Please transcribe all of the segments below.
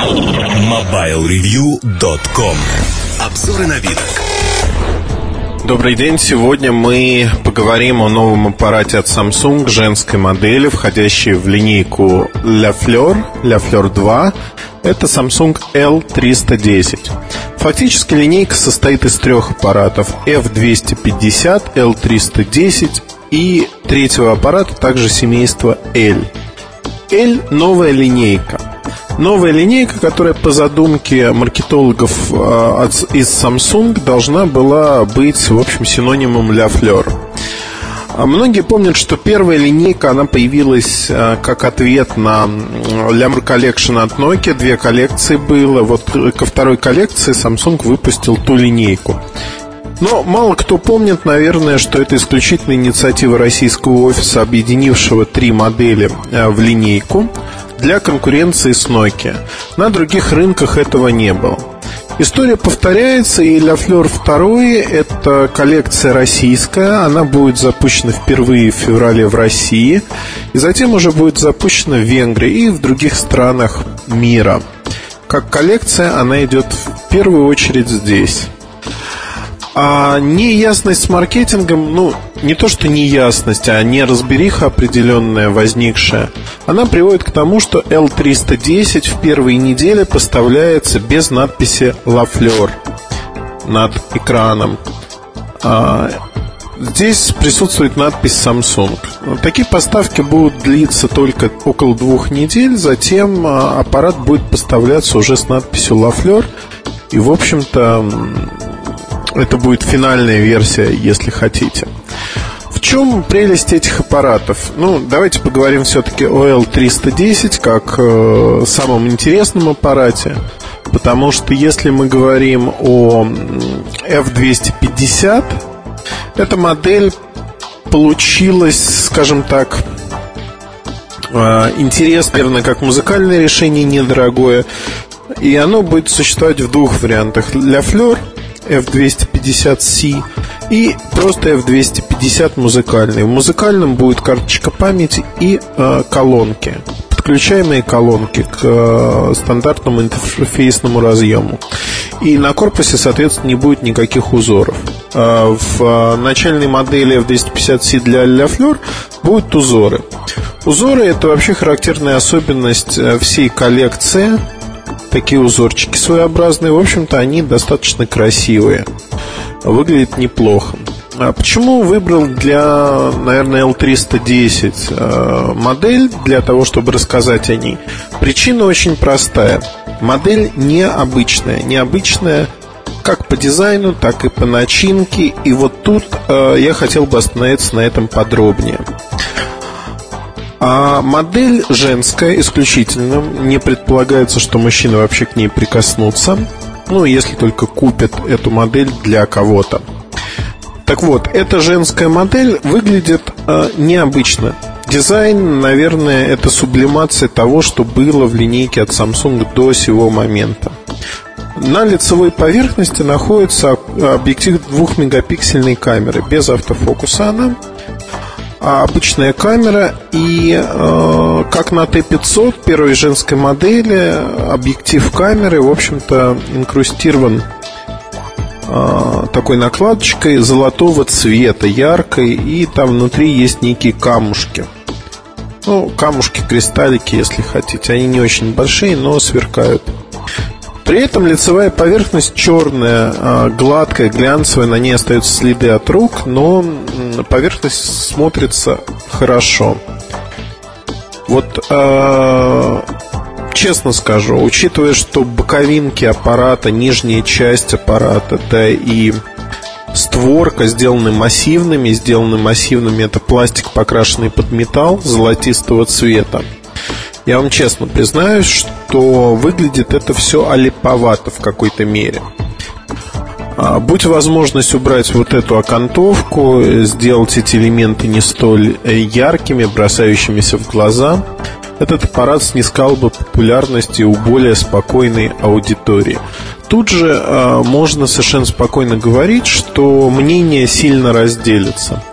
MobileReview.com Обзоры на вид. Добрый день. Сегодня мы поговорим о новом аппарате от Samsung, женской модели, входящей в линейку La Fleur, La Fleur 2. Это Samsung L310. Фактически линейка состоит из трех аппаратов F250, L310 и третьего аппарата, также семейства L. L – новая линейка. Новая линейка, которая по задумке маркетологов э, из Samsung должна была быть, в общем, синонимом для Fleur. А многие помнят, что первая линейка, она появилась э, как ответ на Lamr Collection от Nokia. Две коллекции было. Вот ко второй коллекции Samsung выпустил ту линейку. Но мало кто помнит, наверное, что это исключительно инициатива российского офиса, объединившего три модели в линейку для конкуренции с Nokia. На других рынках этого не было. История повторяется, и La Fleur 2 – это коллекция российская. Она будет запущена впервые в феврале в России, и затем уже будет запущена в Венгрии и в других странах мира. Как коллекция она идет в первую очередь здесь. А неясность с маркетингом, ну, не то что неясность, а неразбериха определенная возникшая, она приводит к тому, что L310 в первые недели поставляется без надписи Fleur над экраном. А, здесь присутствует надпись Samsung. Такие поставки будут длиться только около двух недель, затем а, аппарат будет поставляться уже с надписью Fleur. И, в общем-то, это будет финальная версия, если хотите. В чем прелесть этих аппаратов? Ну, давайте поговорим все-таки о L310 как э, самом интересном аппарате. Потому что если мы говорим о F250, эта модель получилась, скажем так, э, интересно, наверное, как музыкальное решение недорогое. И оно будет существовать в двух вариантах. Для Fleur F250C и просто F250 музыкальный. В музыкальном будет карточка памяти и э, колонки подключаемые колонки к э, стандартному интерфейсному разъему. И на корпусе, соответственно, не будет никаких узоров. Э, в э, начальной модели F250C для La будут узоры. Узоры – это вообще характерная особенность э, всей коллекции такие узорчики своеобразные. В общем-то, они достаточно красивые. Выглядит неплохо. А почему выбрал для, наверное, L310 э, модель для того, чтобы рассказать о ней? Причина очень простая. Модель необычная. Необычная как по дизайну, так и по начинке. И вот тут э, я хотел бы остановиться на этом подробнее. А модель женская исключительно. Не предполагается, что мужчины вообще к ней прикоснутся. Ну, если только купят эту модель для кого-то. Так вот, эта женская модель выглядит э, необычно. Дизайн, наверное, это сублимация того, что было в линейке от Samsung до сего момента. На лицевой поверхности находится объектив двухмегапиксельной камеры без автофокуса она обычная камера и э, как на Т-500 первой женской модели объектив камеры, в общем-то, инкрустирован э, такой накладочкой золотого цвета, яркой, и там внутри есть некие камушки. Ну, камушки, кристаллики, если хотите. Они не очень большие, но сверкают. При этом лицевая поверхность черная, а, гладкая, глянцевая, на ней остаются следы от рук, но поверхность смотрится хорошо. Вот э, честно скажу, учитывая, что боковинки аппарата, нижняя часть аппарата, да и створка сделаны массивными, сделаны массивными, это пластик, покрашенный под металл золотистого цвета. Я вам честно признаюсь, что выглядит это все олиповато в какой-то мере. А, будь возможность убрать вот эту окантовку, сделать эти элементы не столь э, яркими, бросающимися в глаза, этот аппарат снискал бы популярности у более спокойной аудитории. Тут же э, можно совершенно спокойно говорить, что мнения сильно разделятся.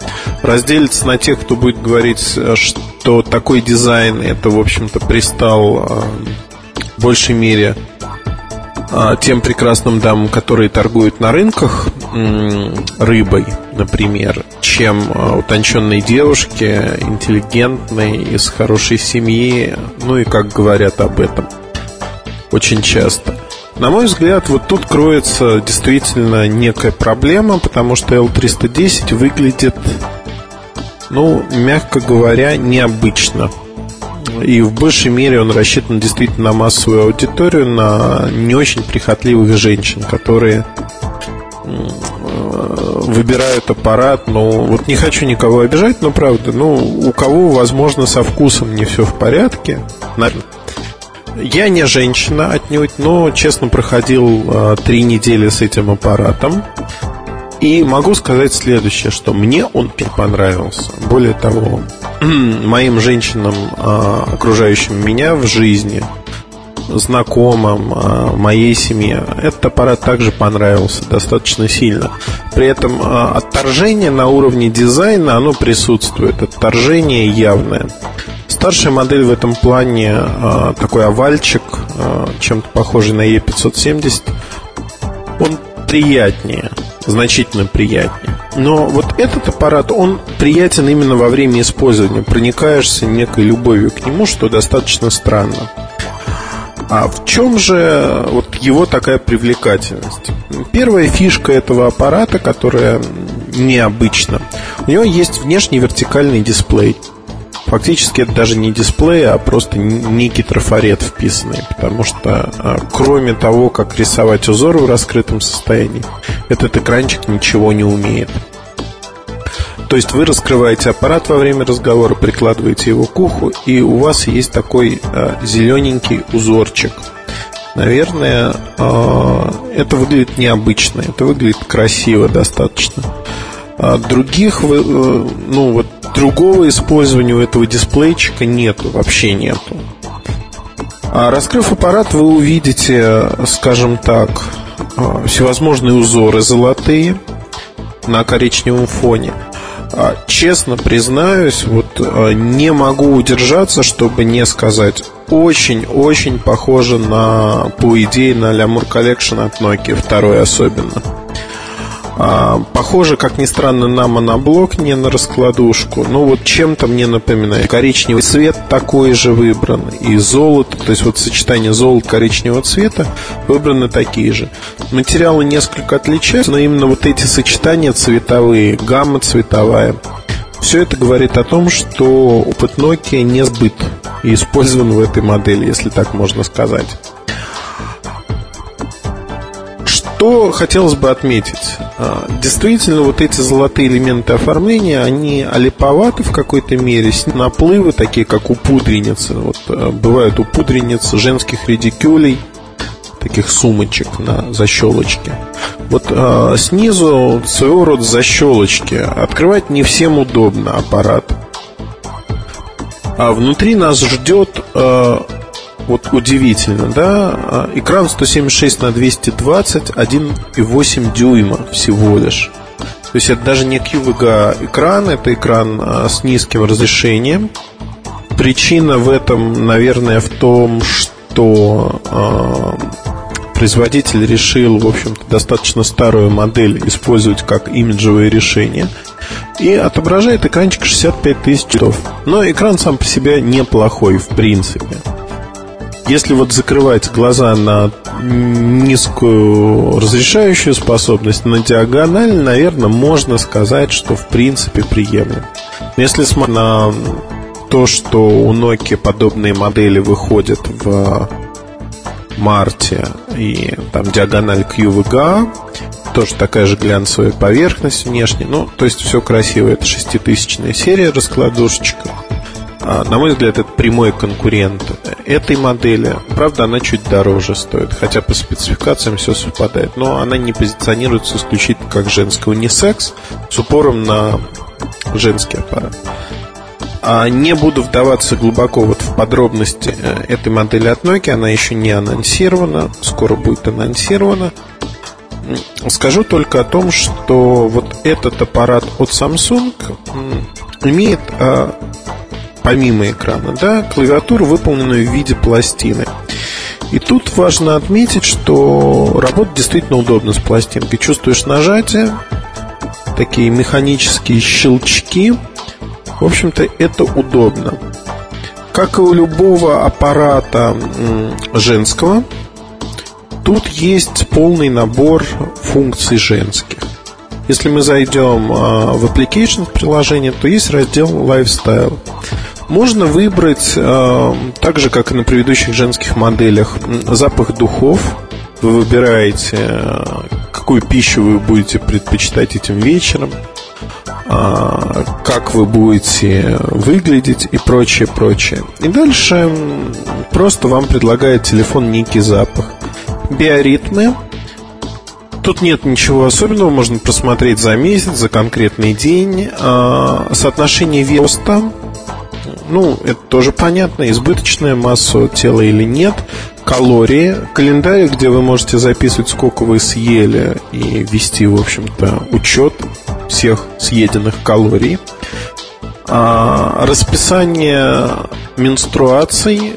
Разделятся на тех, кто будет говорить, что такой дизайн это, в общем-то, пристал э, в большей мере тем прекрасным дамам, которые торгуют на рынках рыбой, например, чем а, утонченные девушки, интеллигентные, из хорошей семьи, ну и как говорят об этом очень часто. На мой взгляд, вот тут кроется действительно некая проблема, потому что L310 выглядит, ну, мягко говоря, необычно. И в большей мере он рассчитан действительно на массовую аудиторию, на не очень прихотливых женщин, которые выбирают аппарат, ну, вот не хочу никого обижать, но правда, ну, у кого, возможно, со вкусом не все в порядке. Я не женщина отнюдь, но, честно, проходил э, три недели с этим аппаратом. И могу сказать следующее, что мне он понравился. Более того, моим женщинам, а, окружающим меня в жизни, знакомым, а, моей семье, этот аппарат также понравился достаточно сильно. При этом а, отторжение на уровне дизайна, оно присутствует. Отторжение явное. Старшая модель в этом плане такой овальчик, чем-то похожий на E570. Он приятнее значительно приятнее. Но вот этот аппарат, он приятен именно во время использования. Проникаешься некой любовью к нему, что достаточно странно. А в чем же вот его такая привлекательность? Первая фишка этого аппарата, которая необычна, у него есть внешний вертикальный дисплей – Фактически это даже не дисплей, а просто некий трафарет вписанный, потому что а, кроме того, как рисовать узор в раскрытом состоянии, этот экранчик ничего не умеет. То есть вы раскрываете аппарат во время разговора, прикладываете его к уху, и у вас есть такой а, зелененький узорчик. Наверное, а, это выглядит необычно, это выглядит красиво достаточно. А других, э, ну вот другого использования у этого дисплейчика нету, вообще нету. А раскрыв аппарат, вы увидите, скажем так, э, всевозможные узоры золотые на коричневом фоне. А, честно признаюсь, вот э, не могу удержаться, чтобы не сказать очень-очень похоже на, по идее, на Lamur Collection от Nokia, второй особенно. А, похоже, как ни странно, на моноблок, не на раскладушку. Ну вот чем-то мне напоминает. Коричневый цвет такой же выбран. И золото, то есть вот сочетание золота коричневого цвета выбраны такие же. Материалы несколько отличаются, но именно вот эти сочетания цветовые, гамма цветовая, все это говорит о том, что опыт Nokia не сбыт и использован в этой модели, если так можно сказать. Что хотелось бы отметить? А, действительно, вот эти золотые элементы оформления, они олиповаты в какой-то мере, наплывы, такие как у пудреницы. Вот а, бывают у пудреницы женских редикюлей, таких сумочек на защелочке. Вот э, снизу своего рода защелочки. Открывать не всем удобно аппарат. А внутри нас ждет э, вот удивительно, да, а, экран 176 на 220, 1,8 дюйма всего лишь. То есть это даже не QVGA экран, это экран а, с низким разрешением. Причина в этом, наверное, в том, что э, производитель решил, в общем-то, достаточно старую модель использовать как имиджевое решение. И отображает экранчик 65 тысяч цветов. Но экран сам по себе неплохой, в принципе. Если вот закрывать глаза на низкую разрешающую способность, на диагональ, наверное, можно сказать, что в принципе приемлем. Если смотреть на то, что у Nokia подобные модели выходят в марте, и там диагональ QVGA, тоже такая же глянцевая поверхность внешне, ну, то есть все красиво, это шеститысячная серия раскладушечка. А, на мой взгляд, это прямой конкурент этой модели. Правда, она чуть дороже стоит, хотя по спецификациям все совпадает. Но она не позиционируется исключительно как женский унисекс с упором на женский аппарат. А не буду вдаваться глубоко вот в подробности э, этой модели от Nokia, она еще не анонсирована, скоро будет анонсирована. Скажу только о том, что вот этот аппарат от Samsung имеет а, помимо экрана, да, клавиатуру, выполненную в виде пластины. И тут важно отметить, что работа действительно удобна с пластинкой. Чувствуешь нажатие, такие механические щелчки. В общем-то, это удобно. Как и у любого аппарата женского, тут есть полный набор функций женских. Если мы зайдем а, в application в приложение, то есть раздел Lifestyle. Можно выбрать, а, так же как и на предыдущих женских моделях, запах духов. Вы выбираете, а, какую пищу вы будете предпочитать этим вечером, как вы будете выглядеть и прочее, прочее. И дальше просто вам предлагает телефон некий запах. Биоритмы Тут нет ничего особенного, можно просмотреть за месяц, за конкретный день. Соотношение веса, ну, это тоже понятно, избыточная масса тела или нет. Калории, календарь, где вы можете записывать, сколько вы съели и вести, в общем-то, учет всех съеденных калорий. А, расписание менструаций,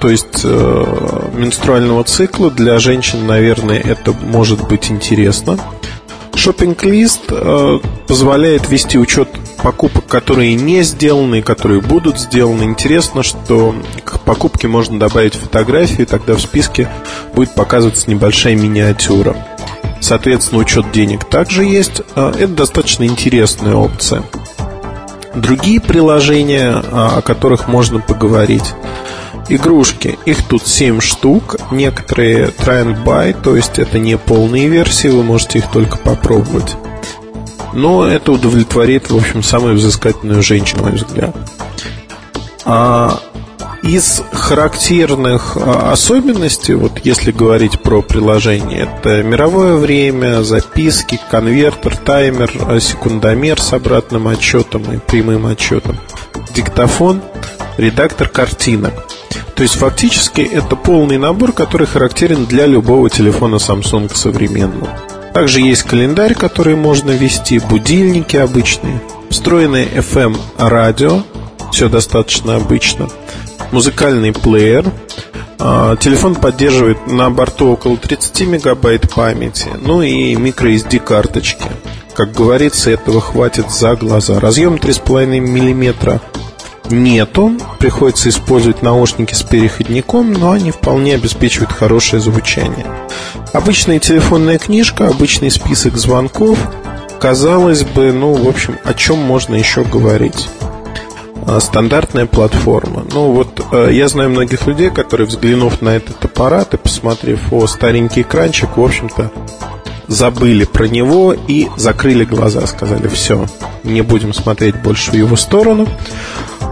то есть э, менструального цикла для женщин, наверное, это может быть интересно. Шоппинг-лист э, позволяет вести учет покупок, которые не сделаны и которые будут сделаны. Интересно, что к покупке можно добавить фотографии, тогда в списке будет показываться небольшая миниатюра. Соответственно, учет денег также есть. Э, это достаточно интересная опция. Другие приложения, о которых можно поговорить. Игрушки, их тут 7 штук, некоторые try and buy, то есть это не полные версии, вы можете их только попробовать. Но это удовлетворит, в общем, самую взыскательную женщину, на мой взгляд. А из характерных а, особенностей, вот если говорить про приложение, это мировое время, записки, конвертер, таймер, а, секундомер с обратным отчетом и прямым отчетом, диктофон, редактор картинок. То есть фактически это полный набор, который характерен для любого телефона Samsung современного. Также есть календарь, который можно вести, будильники обычные, встроенное FM радио, все достаточно обычно – музыкальный плеер. А, телефон поддерживает на борту около 30 мегабайт памяти, ну и microSD карточки. Как говорится, этого хватит за глаза. Разъем 3,5 мм нету. Приходится использовать наушники с переходником, но они вполне обеспечивают хорошее звучание. Обычная телефонная книжка, обычный список звонков. Казалось бы, ну, в общем, о чем можно еще говорить? А, стандартная платформа. Ну вот э, я знаю многих людей, которые, взглянув на этот аппарат и посмотрев о старенький экранчик, в общем-то, забыли про него и закрыли глаза, сказали, все, не будем смотреть больше в его сторону.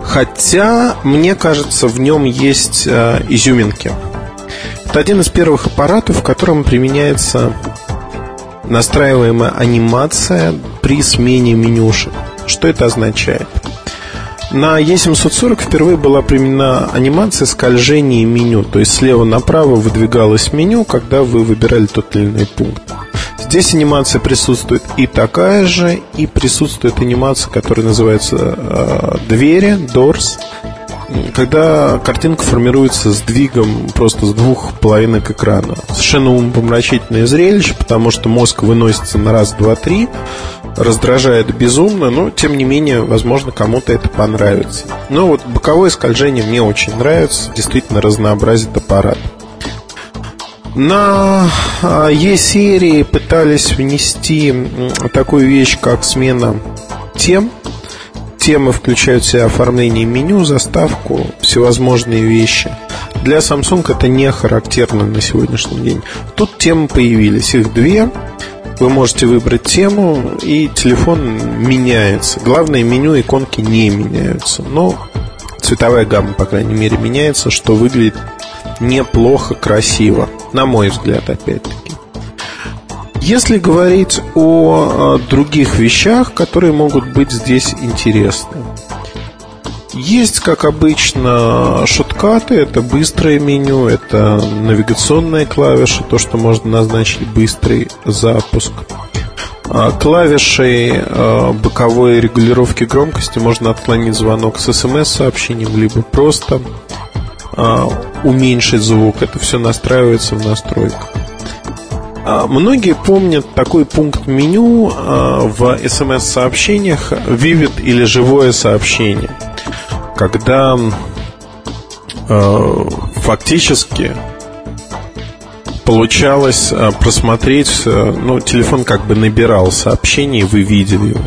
Хотя, мне кажется, в нем есть э, изюминки. Это один из первых аппаратов, в котором применяется настраиваемая анимация при смене менюшек. Что это означает? На E740 впервые была применена анимация скольжения меню, то есть слева направо выдвигалось меню, когда вы выбирали тот или иной пункт. Здесь анимация присутствует и такая же, и присутствует анимация, которая называется э, двери, doors, когда картинка формируется сдвигом просто с двух половинок экрана. Совершенно умопомрачительное зрелище, потому что мозг выносится на раз, два, три, раздражает безумно, но тем не менее, возможно, кому-то это понравится. Но вот боковое скольжение мне очень нравится, действительно разнообразит аппарат. На E-серии пытались внести такую вещь, как смена тем. Темы включают в себя оформление меню, заставку, всевозможные вещи. Для Samsung это не характерно на сегодняшний день. Тут темы появились, их две. Вы можете выбрать тему, и телефон меняется. Главное, меню иконки не меняются. Но цветовая гамма, по крайней мере, меняется, что выглядит неплохо, красиво. На мой взгляд, опять-таки. Если говорить о других вещах, которые могут быть здесь интересны. Есть, как обычно, шоткаты, это быстрое меню, это навигационные клавиши, то, что можно назначить быстрый запуск. А, клавишей а, боковой регулировки громкости можно отклонить звонок с смс-сообщением, либо просто уменьшить звук. Это все настраивается в настройках. А, многие помнят такой пункт меню а, в смс-сообщениях Vivid или живое сообщение, когда фактически получалось просмотреть, ну, телефон как бы набирал сообщение, и вы видели его.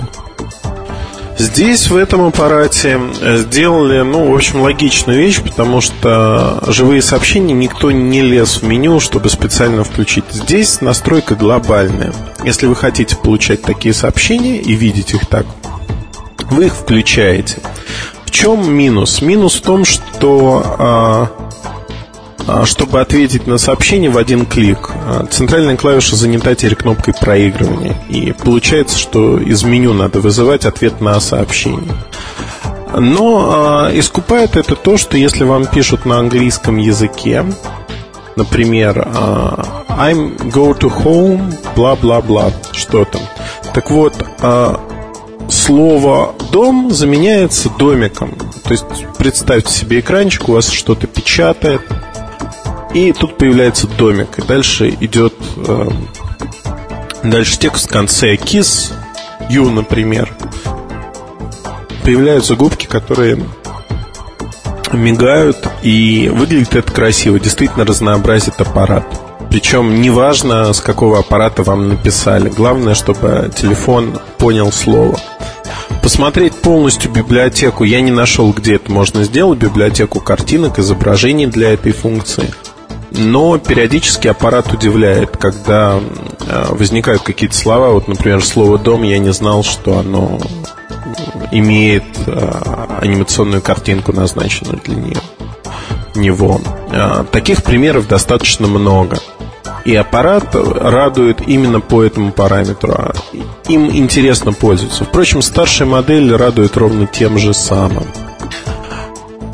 Здесь, в этом аппарате, э, сделали, ну, в общем, логичную вещь, потому что живые сообщения никто не лез в меню, чтобы специально включить. Здесь настройка глобальная. Если вы хотите получать такие сообщения и видеть их так, вы их включаете. В чем минус? Минус в том, что а, чтобы ответить на сообщение в один клик. А, центральная клавиша занята теперь кнопкой проигрывания. И получается, что из меню надо вызывать ответ на сообщение. Но э, искупает это то, что если вам пишут на английском языке, например, э, I'm go to home, бла-бла-бла, что там. Так вот, э, слово дом заменяется домиком. То есть представьте себе экранчик, у вас что-то печатает, и тут появляется домик. И дальше идет э, дальше текст в конце kiss you, например. Появляются губки, которые мигают, и выглядит это красиво. Действительно разнообразит аппарат. Причем неважно, с какого аппарата вам написали. Главное, чтобы телефон понял слово. Посмотреть полностью библиотеку я не нашел, где это можно сделать. Библиотеку картинок, изображений для этой функции – но периодически аппарат удивляет, когда э, возникают какие-то слова. Вот, например, слово «дом» я не знал, что оно имеет э, анимационную картинку, назначенную для нее, него. Э, таких примеров достаточно много. И аппарат радует именно по этому параметру. А им интересно пользоваться. Впрочем, старшая модель радует ровно тем же самым.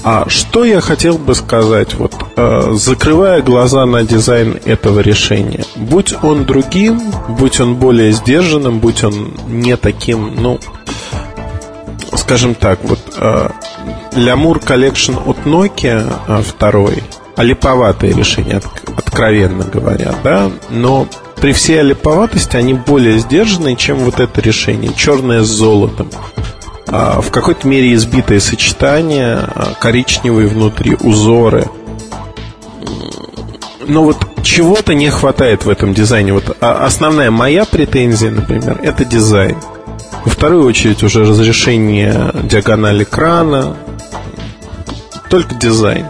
А что я хотел бы сказать, вот закрывая глаза на дизайн этого решения, будь он другим, будь он более сдержанным, будь он не таким, ну, скажем так, вот э, Lamour Collection от Nokia э, второй, олиповатое решение, от, откровенно говоря, да, но при всей олиповатости они более сдержанные, чем вот это решение, черное с золотом. А, в какой-то мере избитое сочетание, а, коричневые внутри узоры. Но вот чего-то не хватает в этом дизайне. Вот а, основная моя претензия, например, это дизайн. Во вторую очередь уже разрешение диагонали экрана. Только дизайн.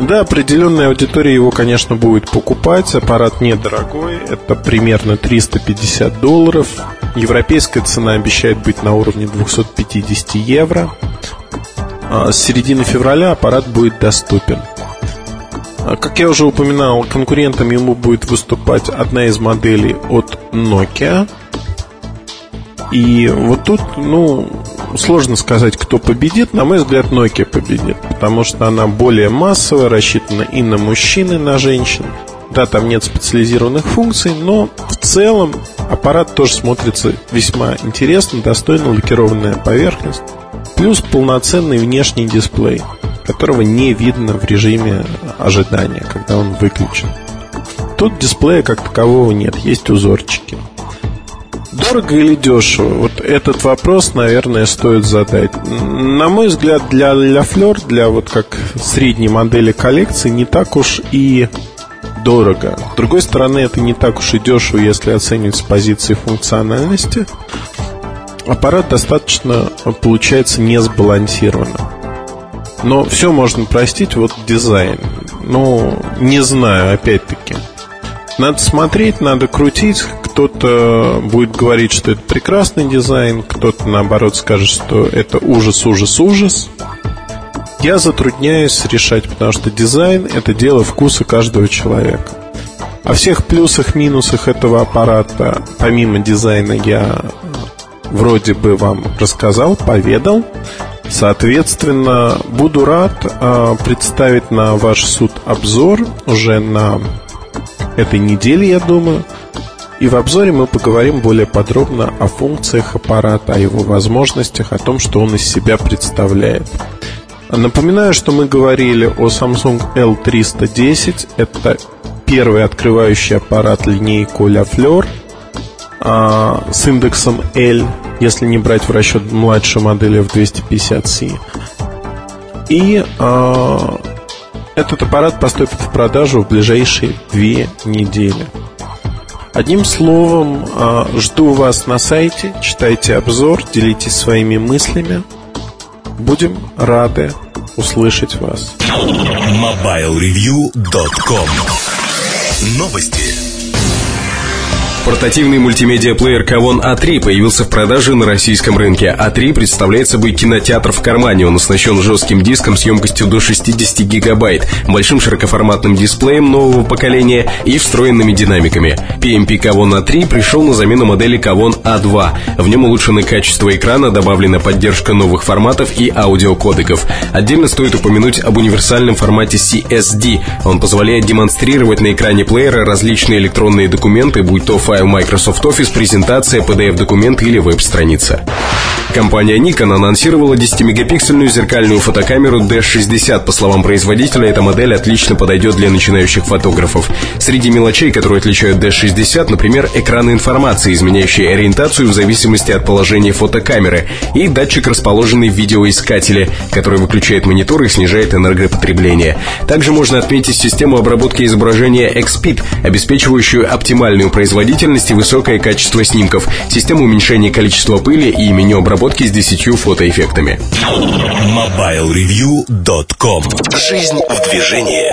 Да, определенная аудитория его, конечно, будет покупать. Аппарат недорогой. Это примерно 350 долларов. Европейская цена обещает быть на уровне 250 евро. А с середины февраля аппарат будет доступен. А, как я уже упоминал, конкурентом ему будет выступать одна из моделей от Nokia. И вот тут, ну, сложно сказать, кто победит. На мой взгляд, Nokia победит, потому что она более массовая, рассчитана и на мужчин, и на женщин. Да, там нет специализированных функций, но в целом аппарат тоже смотрится весьма интересно, достойно лакированная поверхность, плюс полноценный внешний дисплей, которого не видно в режиме ожидания, когда он выключен. Тут дисплея как такового нет, есть узорчики. Дорого или дешево? Вот этот вопрос, наверное, стоит задать. На мой взгляд, для La Fleur, для вот как средней модели коллекции, не так уж и дорого. С другой стороны, это не так уж и дешево, если оценивать с позиции функциональности. Аппарат достаточно получается не сбалансированным. Но все можно простить, вот дизайн. Ну, не знаю, опять-таки. Надо смотреть, надо крутить. Кто-то будет говорить, что это прекрасный дизайн, кто-то, наоборот, скажет, что это ужас, ужас, ужас. Я затрудняюсь решать, потому что дизайн – это дело вкуса каждого человека. О всех плюсах, минусах этого аппарата, помимо дизайна, я вроде бы вам рассказал, поведал. Соответственно, буду рад э, представить на ваш суд обзор уже на этой неделе, я думаю. И в обзоре мы поговорим более подробно о функциях аппарата, о его возможностях, о том, что он из себя представляет. Напоминаю, что мы говорили о Samsung L310. Это первый открывающий аппарат линейку La Fleur а, с индексом L, если не брать в расчет младшую модель F250C. И а, этот аппарат поступит в продажу в ближайшие две недели. Одним словом, а, жду вас на сайте, читайте обзор, делитесь своими мыслями. Будем рады услышать вас. MobileReview.com Новости. Портативный мультимедиа-плеер Kavon A3 а появился в продаже на российском рынке. A3 а представляет собой кинотеатр в кармане. Он оснащен жестким диском с емкостью до 60 гигабайт, большим широкоформатным дисплеем нового поколения и встроенными динамиками. PMP Kavon A3 а пришел на замену модели Kavon A2. В нем улучшены качество экрана, добавлена поддержка новых форматов и аудиокодеков. Отдельно стоит упомянуть об универсальном формате CSD. Он позволяет демонстрировать на экране плеера различные электронные документы, будь то файл Microsoft Office, презентация, PDF-документ или веб-страница. Компания Nikon анонсировала 10-мегапиксельную зеркальную фотокамеру D60. По словам производителя, эта модель отлично подойдет для начинающих фотографов. Среди мелочей, которые отличают D60, например, экран информации, изменяющий ориентацию в зависимости от положения фотокамеры, и датчик, расположенный в видеоискателе, который выключает монитор и снижает энергопотребление. Также можно отметить систему обработки изображения XPID, обеспечивающую оптимальную производительность и высокое качество снимков, систему уменьшения количества пыли и меню обработки обработки с 10 фотоэффектами. MobileReview.com Жизнь в движении